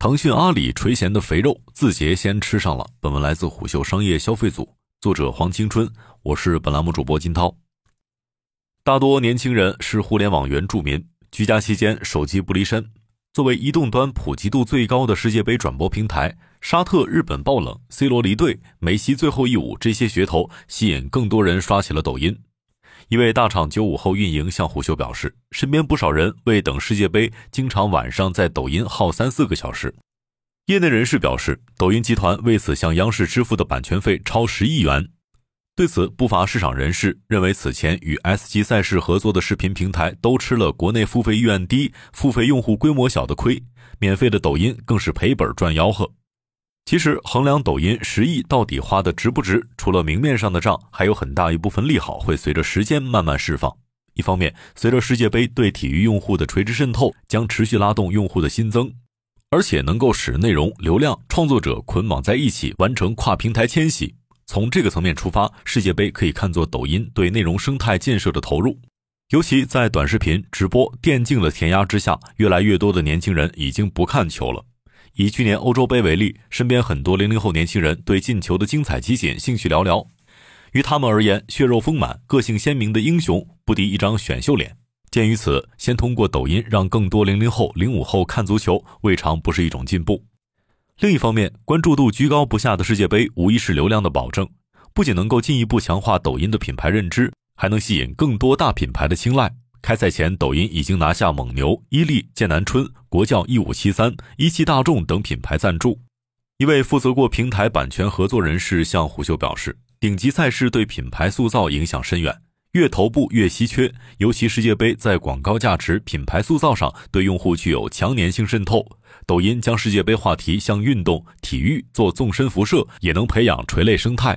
腾讯、阿里垂涎的肥肉，字节先吃上了。本文来自虎嗅商业消费组，作者黄青春，我是本栏目主播金涛。大多年轻人是互联网原住民，居家期间手机不离身。作为移动端普及度最高的世界杯转播平台，沙特日本爆冷，C 罗离队，梅西最后一舞，这些噱头吸引更多人刷起了抖音。一位大厂九五后运营向虎嗅表示，身边不少人为等世界杯，经常晚上在抖音耗三四个小时。业内人士表示，抖音集团为此向央视支付的版权费超十亿元。对此，不乏市场人士认为，此前与 S 级赛事合作的视频平台都吃了国内付费意愿低、付费用户规模小的亏，免费的抖音更是赔本赚吆喝。其实，衡量抖音十亿到底花的值不值，除了明面上的账，还有很大一部分利好会随着时间慢慢释放。一方面，随着世界杯对体育用户的垂直渗透，将持续拉动用户的新增，而且能够使内容、流量、创作者捆绑在一起，完成跨平台迁徙。从这个层面出发，世界杯可以看作抖音对内容生态建设的投入。尤其在短视频、直播、电竞的填压之下，越来越多的年轻人已经不看球了。以去年欧洲杯为例，身边很多零零后年轻人对进球的精彩集锦兴趣寥寥。于他们而言，血肉丰满、个性鲜明的英雄不敌一张选秀脸。鉴于此，先通过抖音让更多零零后、零五后看足球，未尝不是一种进步。另一方面，关注度居高不下的世界杯无疑是流量的保证，不仅能够进一步强化抖音的品牌认知，还能吸引更多大品牌的青睐。开赛前，抖音已经拿下蒙牛、伊利、剑南春、国窖一五七三、一汽大众等品牌赞助。一位负责过平台版权合作人士向虎嗅表示：“顶级赛事对品牌塑造影响深远，越头部越稀缺。尤其世界杯在广告价值、品牌塑造上对用户具有强粘性渗透。抖音将世界杯话题向运动、体育做纵深辐射，也能培养垂类生态。”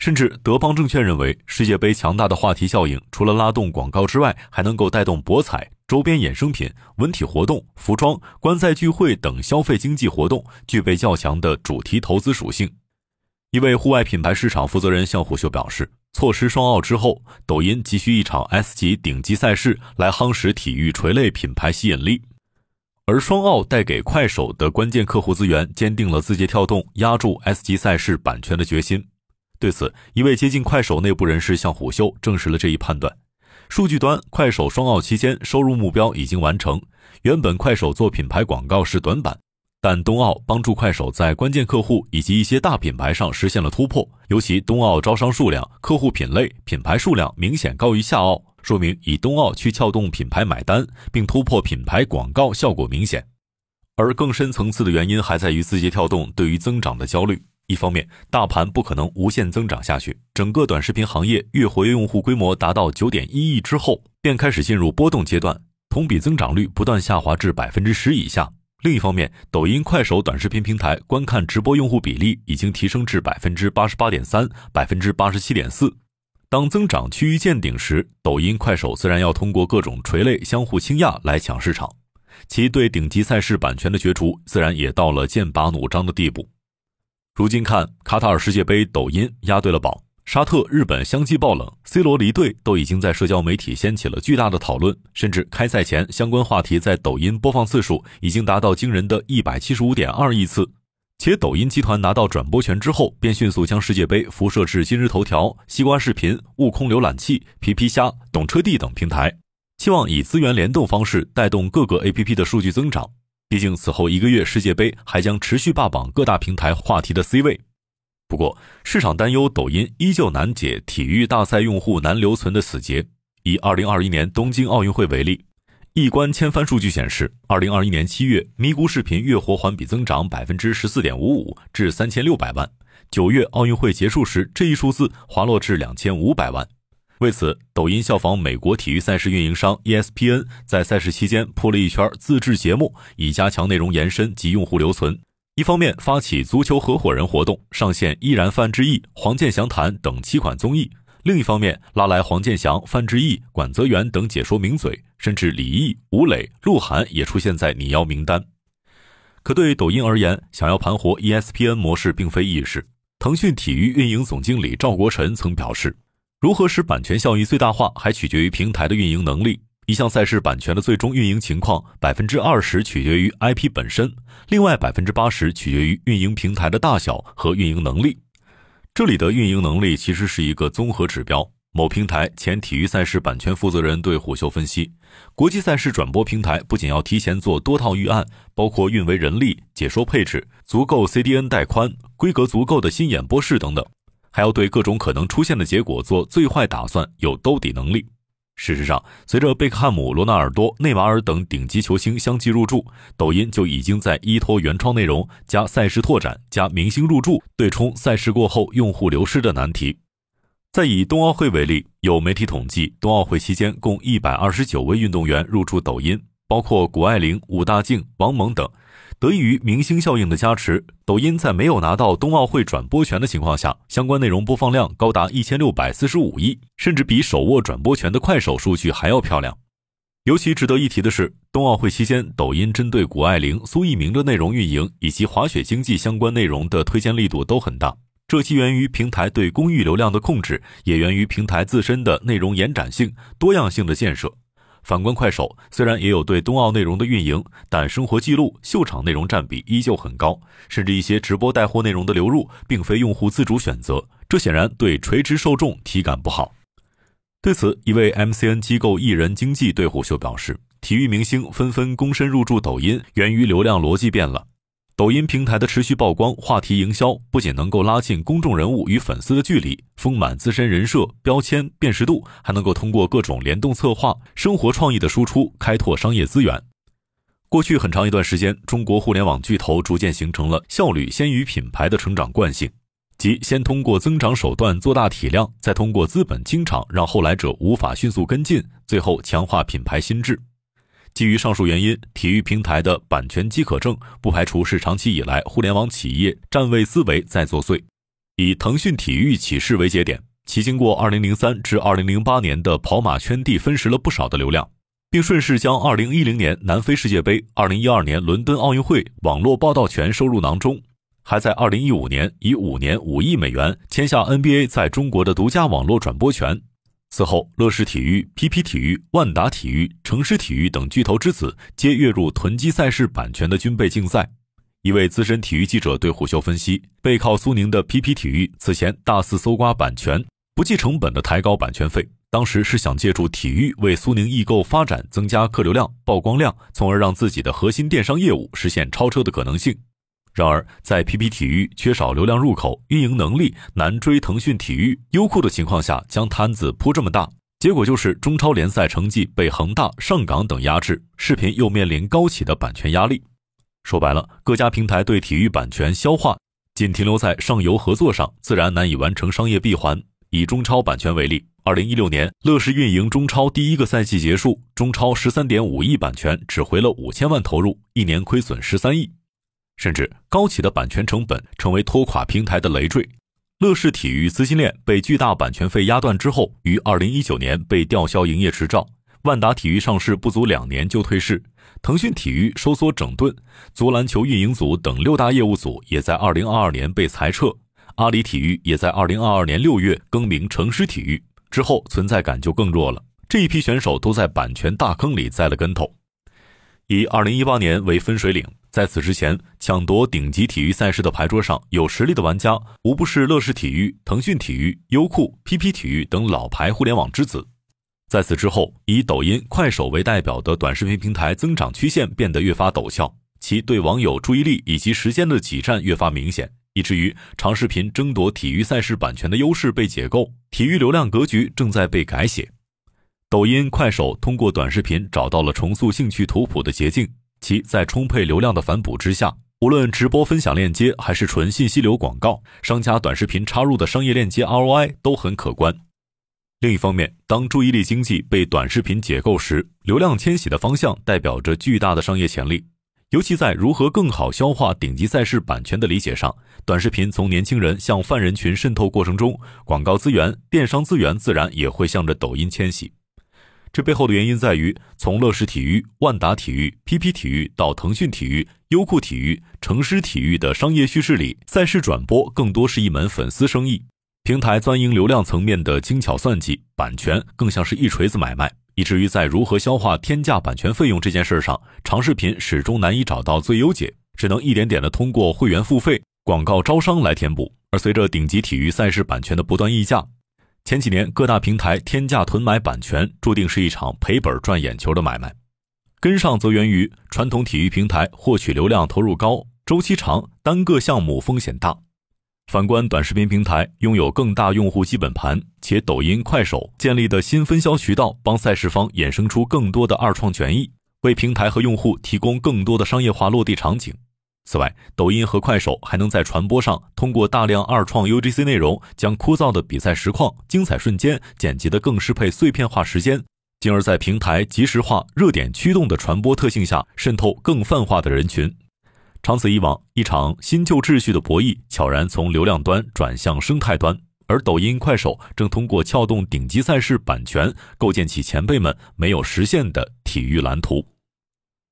甚至德邦证券认为，世界杯强大的话题效应，除了拉动广告之外，还能够带动博彩、周边衍生品、文体活动、服装、观赛聚会等消费经济活动，具备较强的主题投资属性。一位户外品牌市场负责人向虎嗅表示，错失双奥之后，抖音急需一场 S 级顶级赛事来夯实体育垂类品牌吸引力，而双奥带给快手的关键客户资源，坚定了字节跳动压住 S 级赛事版权的决心。对此，一位接近快手内部人士向虎嗅证实了这一判断。数据端，快手双奥期间收入目标已经完成。原本快手做品牌广告是短板，但冬奥帮助快手在关键客户以及一些大品牌上实现了突破。尤其冬奥招商数量、客户品类、品牌数量明显高于夏奥，说明以冬奥去撬动品牌买单，并突破品牌广告效果明显。而更深层次的原因还在于字节跳动对于增长的焦虑。一方面，大盘不可能无限增长下去，整个短视频行业月活跃用户规模达到九点一亿之后，便开始进入波动阶段，同比增长率不断下滑至百分之十以下。另一方面，抖音、快手短视频平台观看直播用户比例已经提升至百分之八十八点三、百分之八十七点四。当增长趋于见顶时，抖音、快手自然要通过各种垂类相互倾轧来抢市场，其对顶级赛事版权的角逐自然也到了剑拔弩张的地步。如今看卡塔尔世界杯，抖音押对了宝，沙特、日本相继爆冷，C 罗离队都已经在社交媒体掀起了巨大的讨论，甚至开赛前相关话题在抖音播放次数已经达到惊人的一百七十五点二亿次。且抖音集团拿到转播权之后，便迅速将世界杯辐射至今日头条、西瓜视频、悟空浏览器、皮皮虾、懂车帝等平台，期望以资源联动方式带动各个 APP 的数据增长。毕竟，此后一个月，世界杯还将持续霸榜各大平台话题的 C 位。不过，市场担忧抖音依旧难解体育大赛用户难留存的死结。以2021年东京奥运会为例，一观千帆数据显示，2021年七月，咪咕视频月活环比增长百分之十四点五五，至三千六百万。九月奥运会结束时，这一数字滑落至两千五百万。为此，抖音效仿美国体育赛事运营商 ESPN，在赛事期间铺了一圈自制节目，以加强内容延伸及用户留存。一方面发起足球合伙人活动，上线依然范志毅、黄健翔谈等七款综艺；另一方面拉来黄健翔、范志毅、管泽元等解说名嘴，甚至李毅、吴磊、鹿晗也出现在拟邀名单。可对抖音而言，想要盘活 ESPN 模式并非易事。腾讯体育运营总经理赵国臣曾表示。如何使版权效益最大化，还取决于平台的运营能力。一项赛事版权的最终运营情况，百分之二十取决于 IP 本身，另外百分之八十取决于运营平台的大小和运营能力。这里的运营能力其实是一个综合指标。某平台前体育赛事版权负责人对虎嗅分析，国际赛事转播平台不仅要提前做多套预案，包括运维人力、解说配置、足够 CDN 带宽、规格足够的新演播室等等，还要对各种可能出现的结果做最坏打算，有兜底能力。事实上，随着贝克汉姆、罗纳尔多、内马尔等顶级球星相继入驻，抖音就已经在依托原创内容加赛事拓展加明星入驻，对冲赛事过后用户流失的难题。再以冬奥会为例，有媒体统计，冬奥会期间共一百二十九位运动员入驻抖音，包括谷爱凌、武大靖、王蒙等。得益于明星效应的加持，抖音在没有拿到冬奥会转播权的情况下，相关内容播放量高达一千六百四十五亿，甚至比手握转播权的快手数据还要漂亮。尤其值得一提的是，冬奥会期间，抖音针对谷爱凌、苏翊鸣的内容运营以及滑雪经济相关内容的推荐力度都很大。这既源于平台对公域流量的控制，也源于平台自身的内容延展性、多样性的建设。反观快手，虽然也有对冬奥内容的运营，但生活记录、秀场内容占比依旧很高，甚至一些直播带货内容的流入，并非用户自主选择，这显然对垂直受众体感不好。对此，一位 MCN 机构艺人经纪对虎嗅表示：“体育明星纷纷躬身入驻抖音，源于流量逻辑变了。”抖音平台的持续曝光、话题营销，不仅能够拉近公众人物与粉丝的距离，丰满自身人设、标签、辨识度，还能够通过各种联动策划、生活创意的输出，开拓商业资源。过去很长一段时间，中国互联网巨头逐渐形成了效率先于品牌的成长惯性，即先通过增长手段做大体量，再通过资本清场让后来者无法迅速跟进，最后强化品牌心智。基于上述原因，体育平台的版权饥渴症不排除是长期以来互联网企业站位思维在作祟。以腾讯体育起势为节点，其经过2003至2008年的跑马圈地分食了不少的流量，并顺势将2010年南非世界杯、2012年伦敦奥运会网络报道权收入囊中，还在2015年以五年五亿美元签下 NBA 在中国的独家网络转播权。此后，乐视体育、PP 体育、万达体育、城市体育等巨头之子皆跃入囤积赛事版权的军备竞赛。一位资深体育记者对虎嗅分析：背靠苏宁的 PP 体育此前大肆搜刮版权，不计成本的抬高版权费，当时是想借助体育为苏宁易购发展增加客流量、曝光量，从而让自己的核心电商业务实现超车的可能性。然而，在 PP 体育缺少流量入口、运营能力难追腾讯体育、优酷的情况下，将摊子铺这么大，结果就是中超联赛成绩被恒大、上港等压制，视频又面临高企的版权压力。说白了，各家平台对体育版权消化仅停留在上游合作上，自然难以完成商业闭环。以中超版权为例，二零一六年乐视运营中超第一个赛季结束，中超十三点五亿版权只回了五千万投入，一年亏损十三亿。甚至高企的版权成本成为拖垮平台的累赘。乐视体育资金链被巨大版权费压断之后，于二零一九年被吊销营业执照。万达体育上市不足两年就退市，腾讯体育收缩整顿，足篮球运营组等六大业务组也在二零二二年被裁撤。阿里体育也在二零二二年六月更名城市体育之后，存在感就更弱了。这一批选手都在版权大坑里栽了跟头。以二零一八年为分水岭。在此之前，抢夺顶级体育赛事的牌桌上有实力的玩家，无不是乐视体育、腾讯体育、优酷、PP 体育等老牌互联网之子。在此之后，以抖音、快手为代表的短视频平台增长曲线变得越发陡峭，其对网友注意力以及时间的挤占越发明显，以至于长视频争夺体育赛事版权的优势被解构，体育流量格局正在被改写。抖音、快手通过短视频找到了重塑兴趣图谱的捷径。其在充沛流量的反哺之下，无论直播分享链接还是纯信息流广告，商家短视频插入的商业链接 ROI 都很可观。另一方面，当注意力经济被短视频解构时，流量迁徙的方向代表着巨大的商业潜力。尤其在如何更好消化顶级赛事版权的理解上，短视频从年轻人向泛人群渗透过程中，广告资源、电商资源自然也会向着抖音迁徙。这背后的原因在于，从乐视体育、万达体育、PP 体育到腾讯体育、优酷体育、城狮体育的商业叙事里，赛事转播更多是一门粉丝生意，平台钻营流量层面的精巧算计，版权更像是一锤子买卖，以至于在如何消化天价版权费用这件事上，长视频始终难以找到最优解，只能一点点的通过会员付费、广告招商来填补。而随着顶级体育赛事版权的不断溢价，前几年各大平台天价囤买版权，注定是一场赔本赚眼球的买卖。跟上则源于传统体育平台获取流量投入高、周期长，单个项目风险大。反观短视频平台，拥有更大用户基本盘，且抖音、快手建立的新分销渠道，帮赛事方衍生出更多的二创权益，为平台和用户提供更多的商业化落地场景。此外，抖音和快手还能在传播上通过大量二创 UGC 内容，将枯燥的比赛实况、精彩瞬间剪辑得更适配碎片化时间，进而，在平台即时化、热点驱动的传播特性下，渗透更泛化的人群。长此以往，一场新旧秩序的博弈悄然从流量端转向生态端，而抖音、快手正通过撬动顶级赛事版权，构建起前辈们没有实现的体育蓝图。